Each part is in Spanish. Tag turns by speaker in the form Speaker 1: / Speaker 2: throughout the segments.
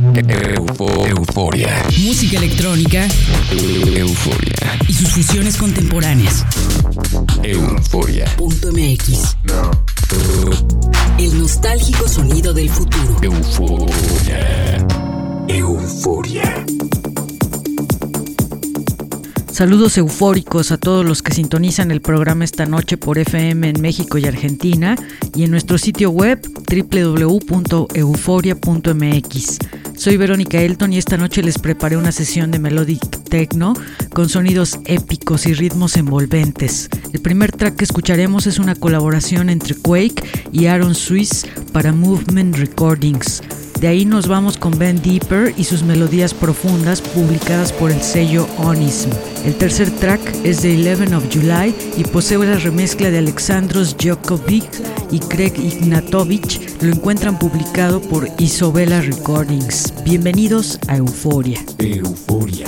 Speaker 1: Eufo- euforia.
Speaker 2: música electrónica
Speaker 1: Euforia.
Speaker 2: y sus fusiones contemporáneas.
Speaker 1: Euforia.
Speaker 2: Punto MX. El nostálgico sonido del futuro.
Speaker 1: Euforia. Euforia.
Speaker 3: Saludos eufóricos a todos los que sintonizan el programa esta noche por FM en México y Argentina y en nuestro sitio web www.euforia.mx. Soy Verónica Elton y esta noche les preparé una sesión de Melodic Techno con sonidos épicos y ritmos envolventes. El primer track que escucharemos es una colaboración entre Quake y Aaron Swiss para Movement Recordings. De ahí nos vamos con Ben Deeper y sus melodías profundas publicadas por el sello Onism. El tercer track es de 11 of July y posee la remezcla de Alexandros Djokovic y Craig Ignatovich. Lo encuentran publicado por Isobela Recordings. Bienvenidos a Euforia.
Speaker 1: Euforia.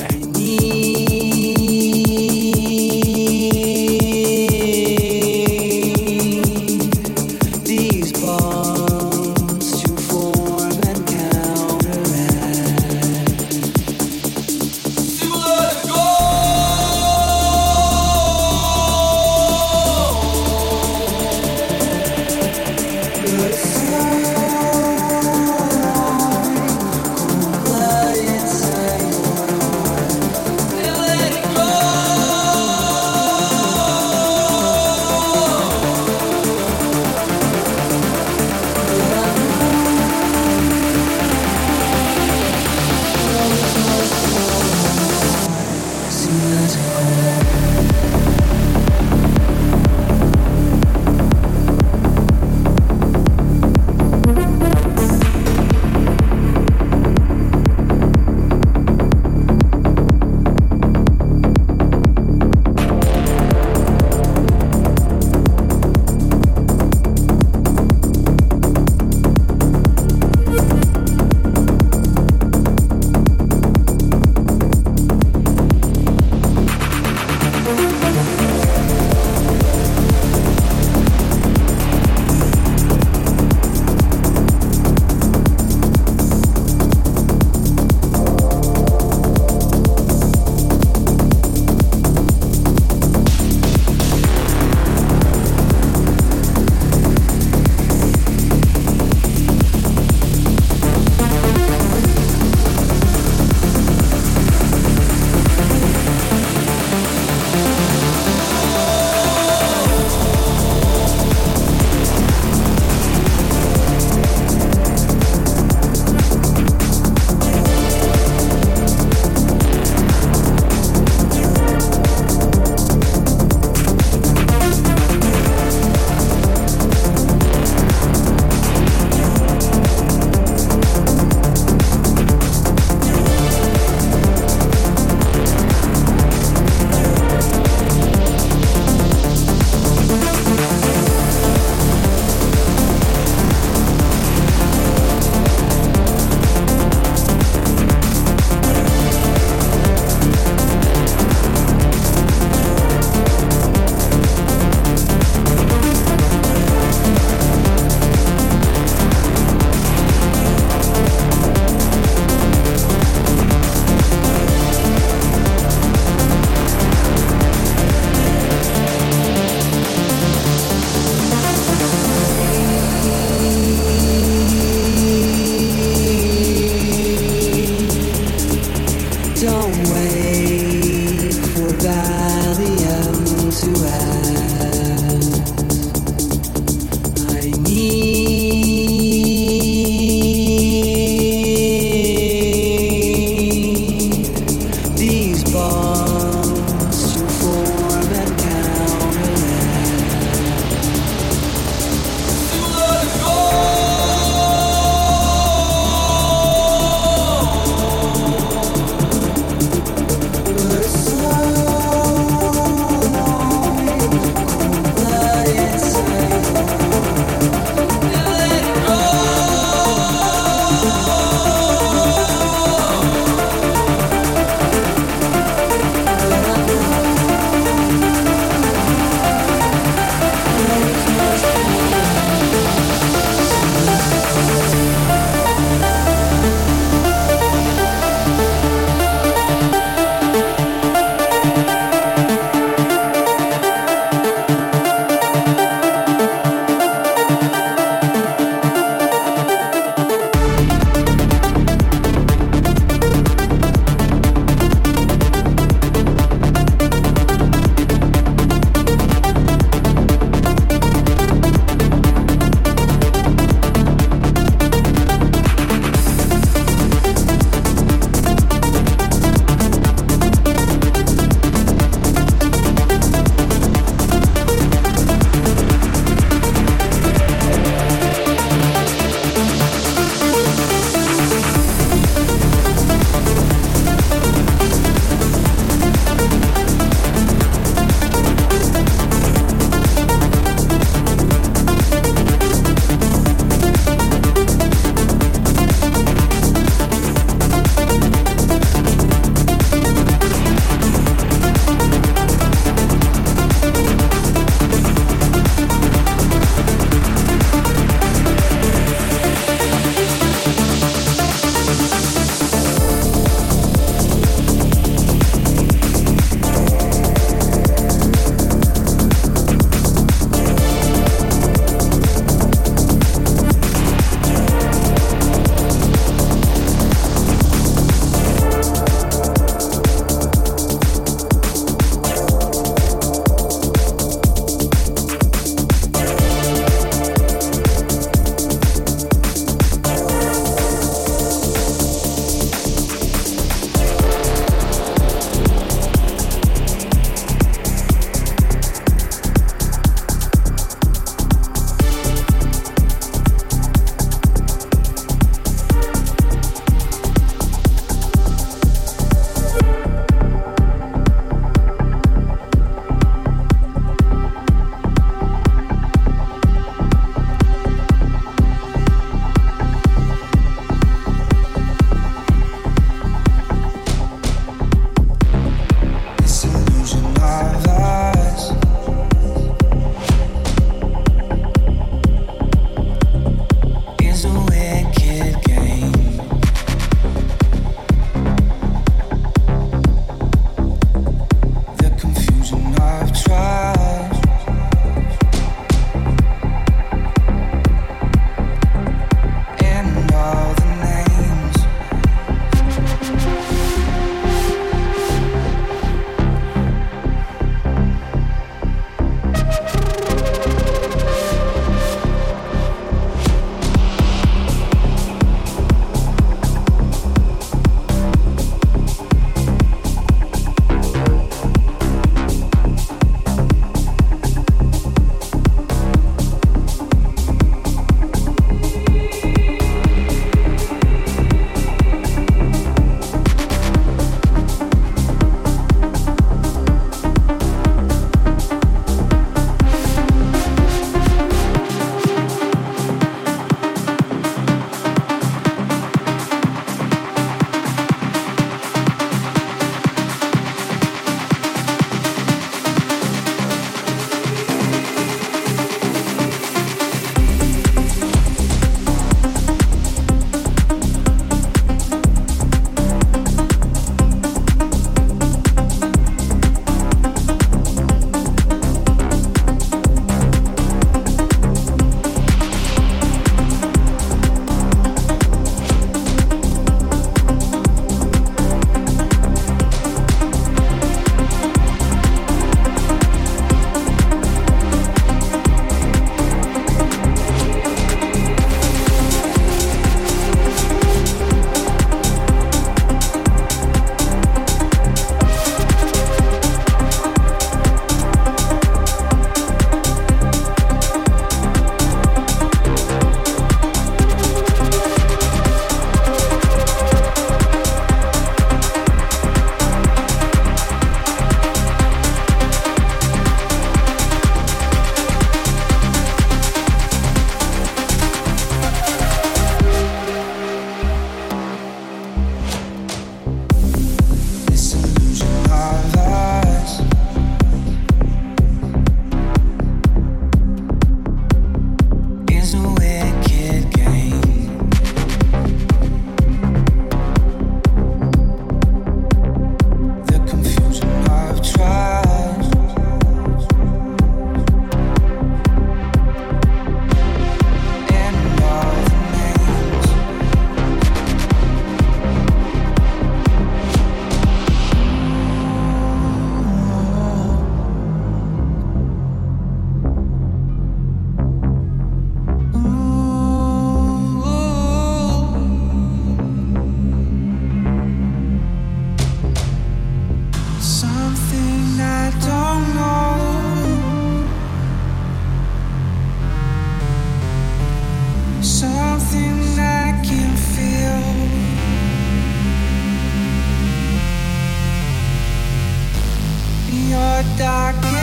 Speaker 3: darkness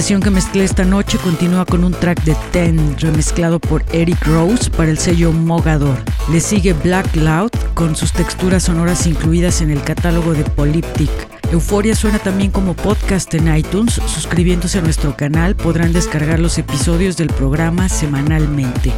Speaker 3: sesión que mezclé esta noche continúa con un track de Ten remezclado por Eric Rose para el sello Mogador. Le sigue Black Loud con sus texturas sonoras incluidas en el catálogo de Polyptic. Euforia suena también como podcast en iTunes. Suscribiéndose a nuestro canal podrán descargar los episodios del programa semanalmente.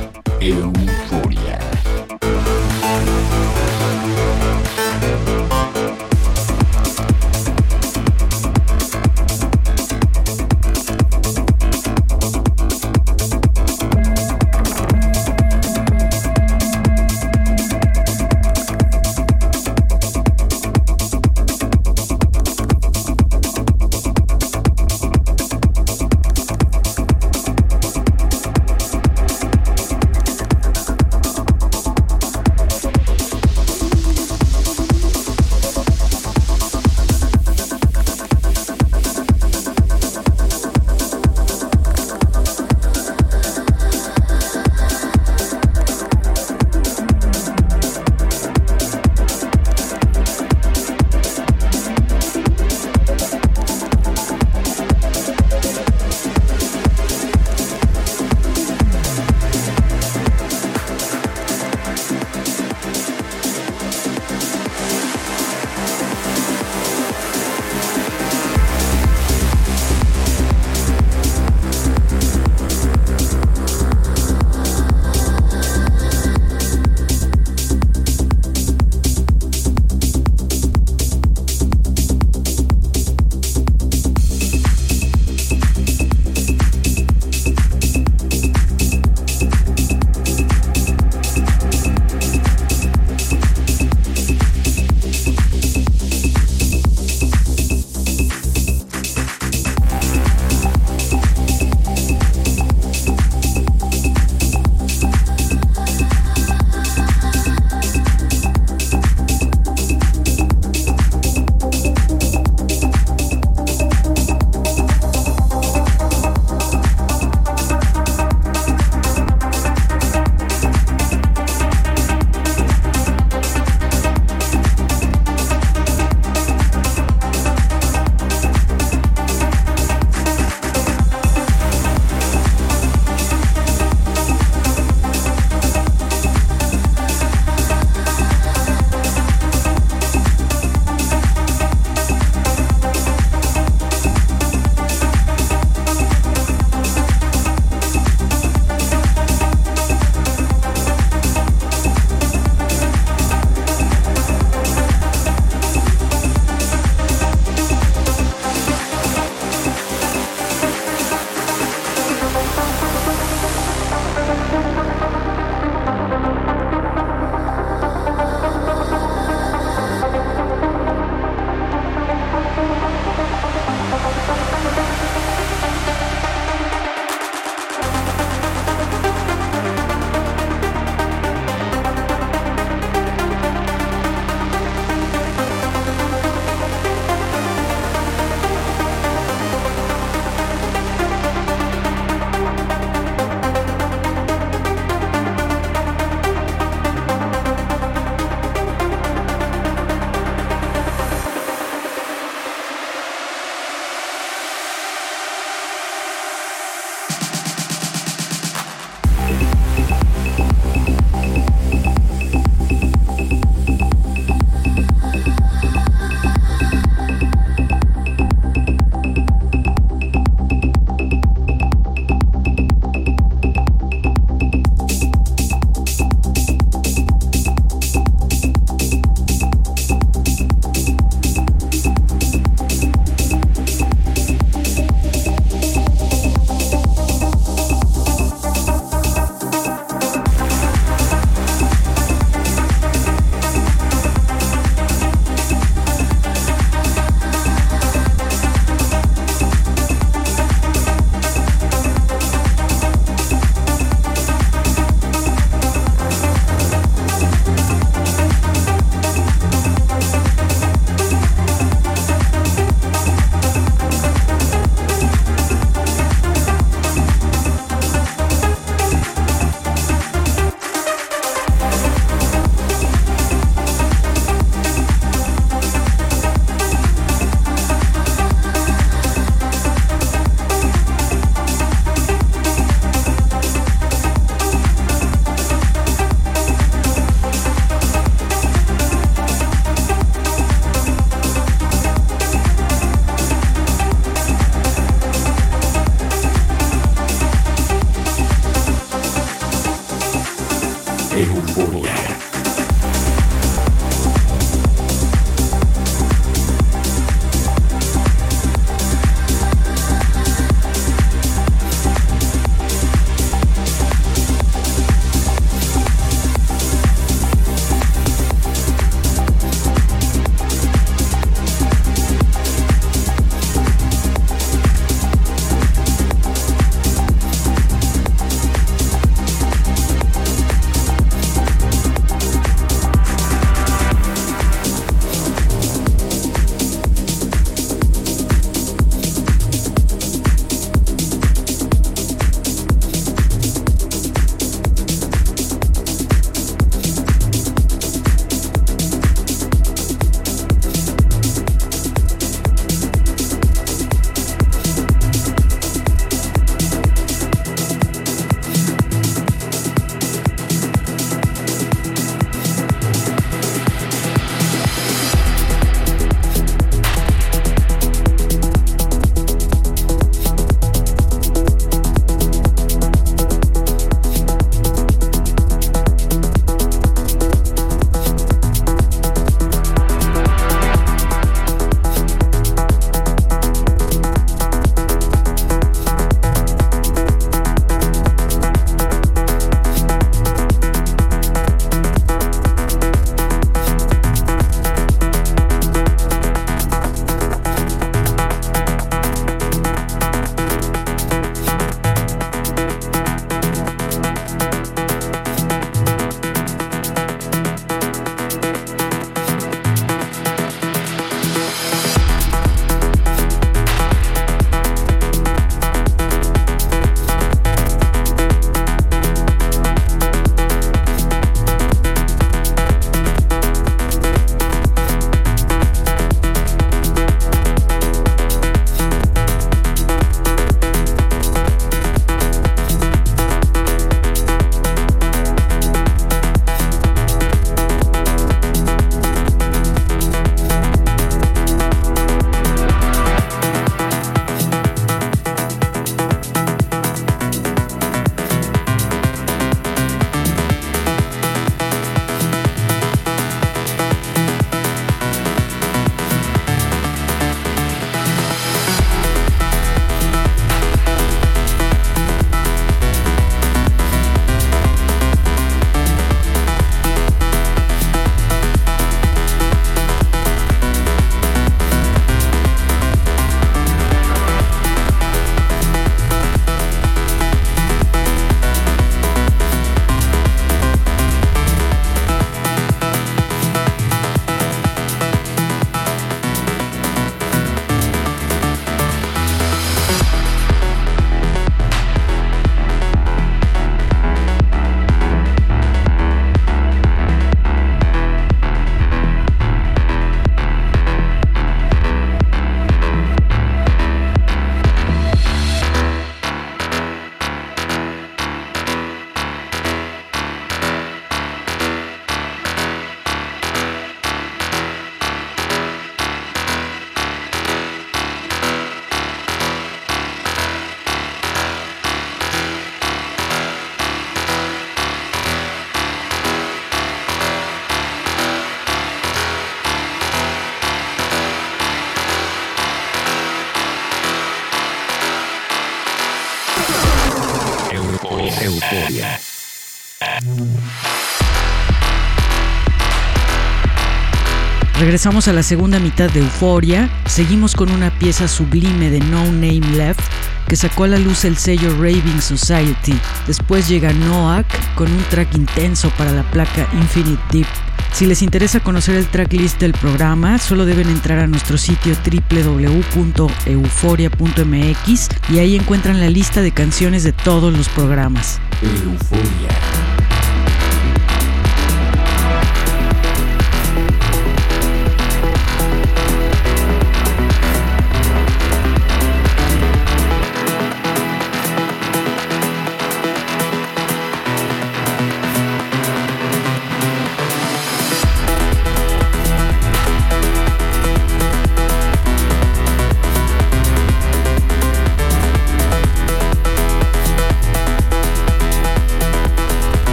Speaker 3: Regresamos a la segunda mitad de Euforia. Seguimos con una pieza sublime de No Name Left que sacó a la luz el sello Raving Society. Después llega Noak con un track intenso para la placa Infinite Deep. Si les interesa conocer el tracklist del programa, solo deben entrar a nuestro sitio www.euforia.mx y ahí encuentran la lista de canciones de todos los programas.
Speaker 4: Euforia.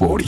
Speaker 2: Euforia.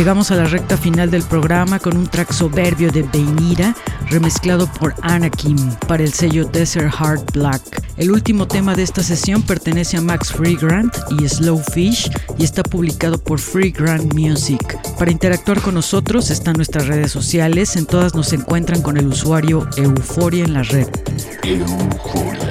Speaker 3: Llegamos a la recta final del programa con un track soberbio de Beinira, remezclado por Anakim para el sello Desert Heart Black. El último tema de esta sesión pertenece a Max Freegrant y Slowfish y está publicado por Freegrant Music. Para interactuar con nosotros están nuestras redes sociales, en todas nos encuentran con el usuario Euforia en la red.
Speaker 4: Euforia.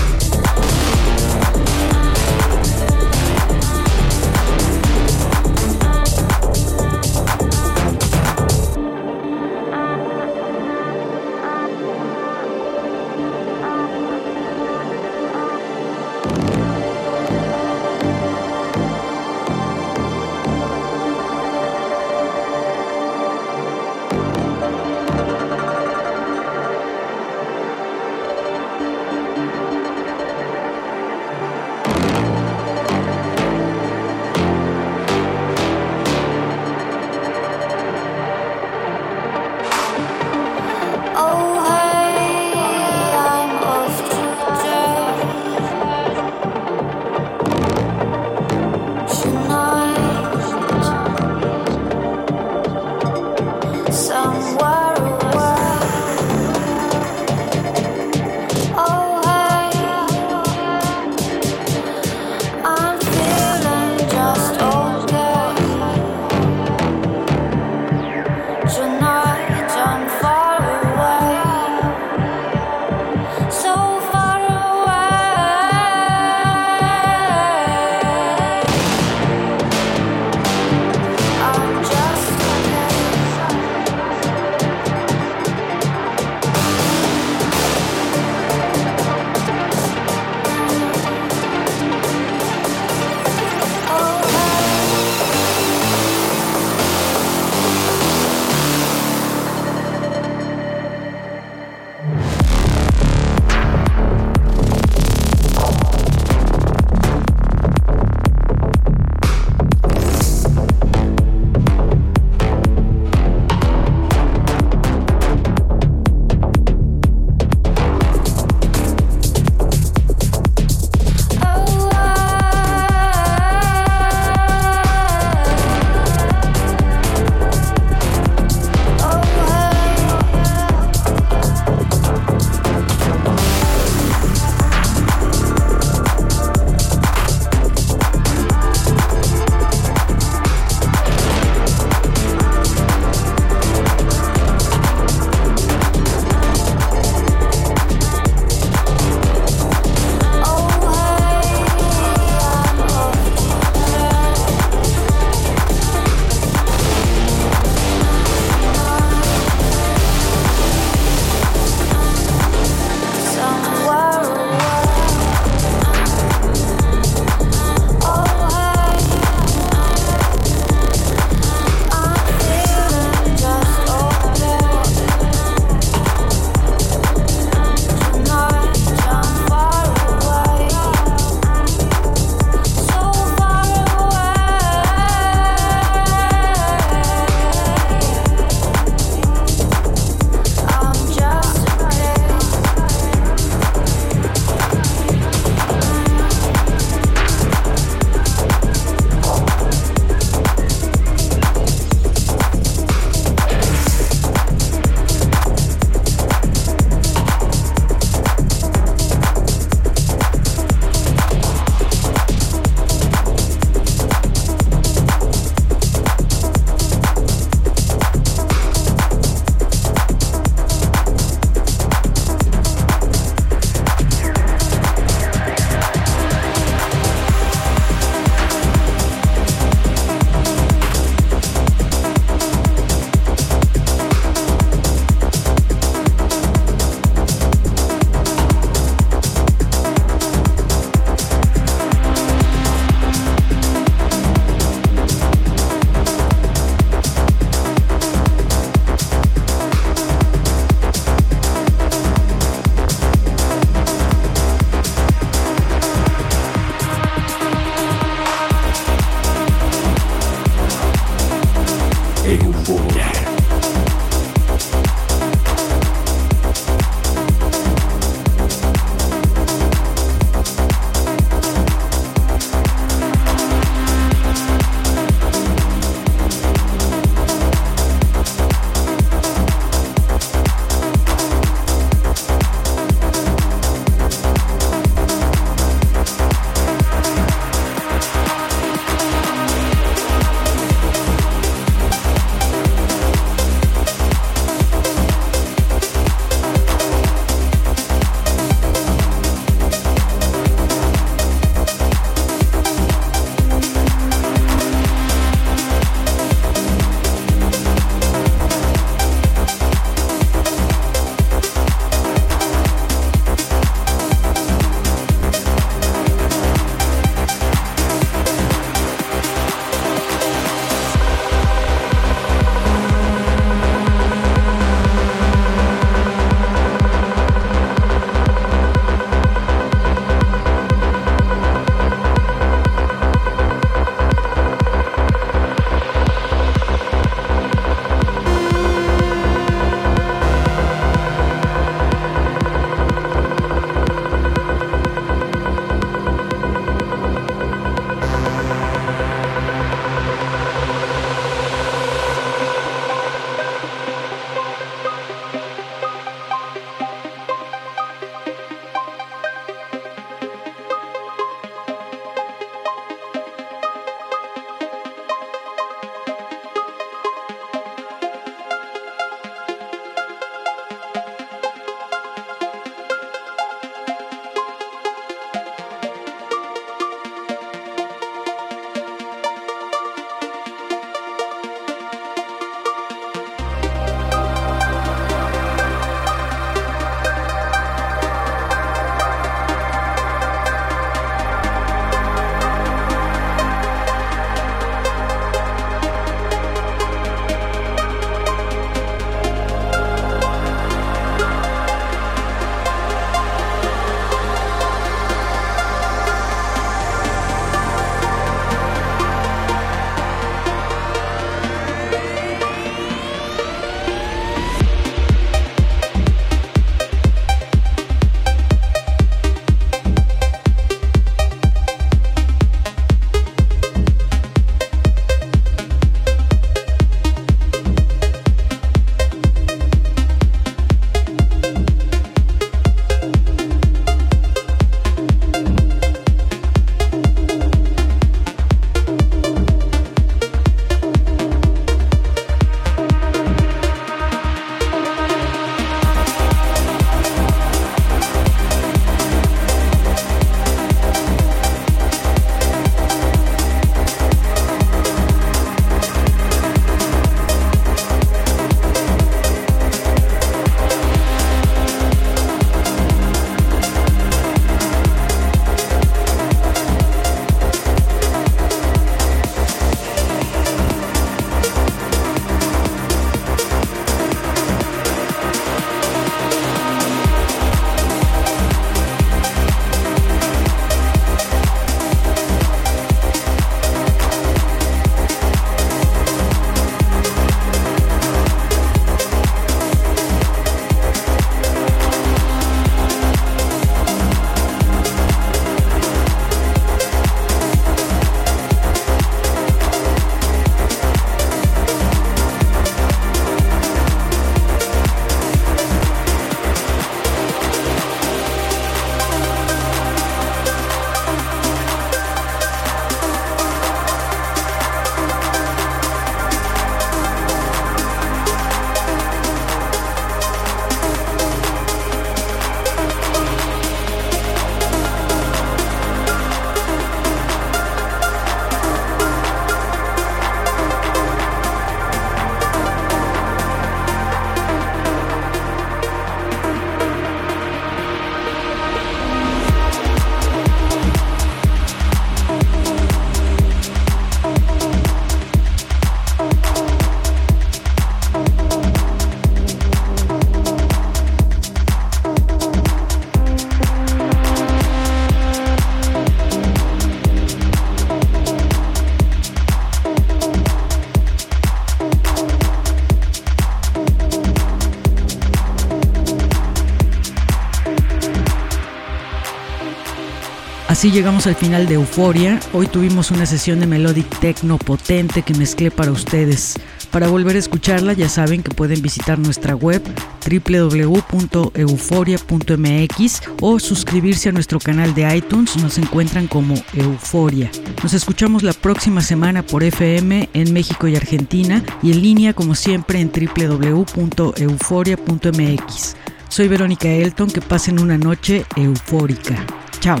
Speaker 3: Así llegamos al final de Euforia. Hoy tuvimos una sesión de Melodic Techno potente que mezclé para ustedes. Para volver a escucharla ya saben que pueden visitar nuestra web www.euforia.mx o suscribirse a nuestro canal de iTunes, nos encuentran como Euforia. Nos escuchamos la próxima semana por FM en México y Argentina y en línea como siempre en www.euforia.mx. Soy Verónica Elton, que pasen una noche eufórica. Chao.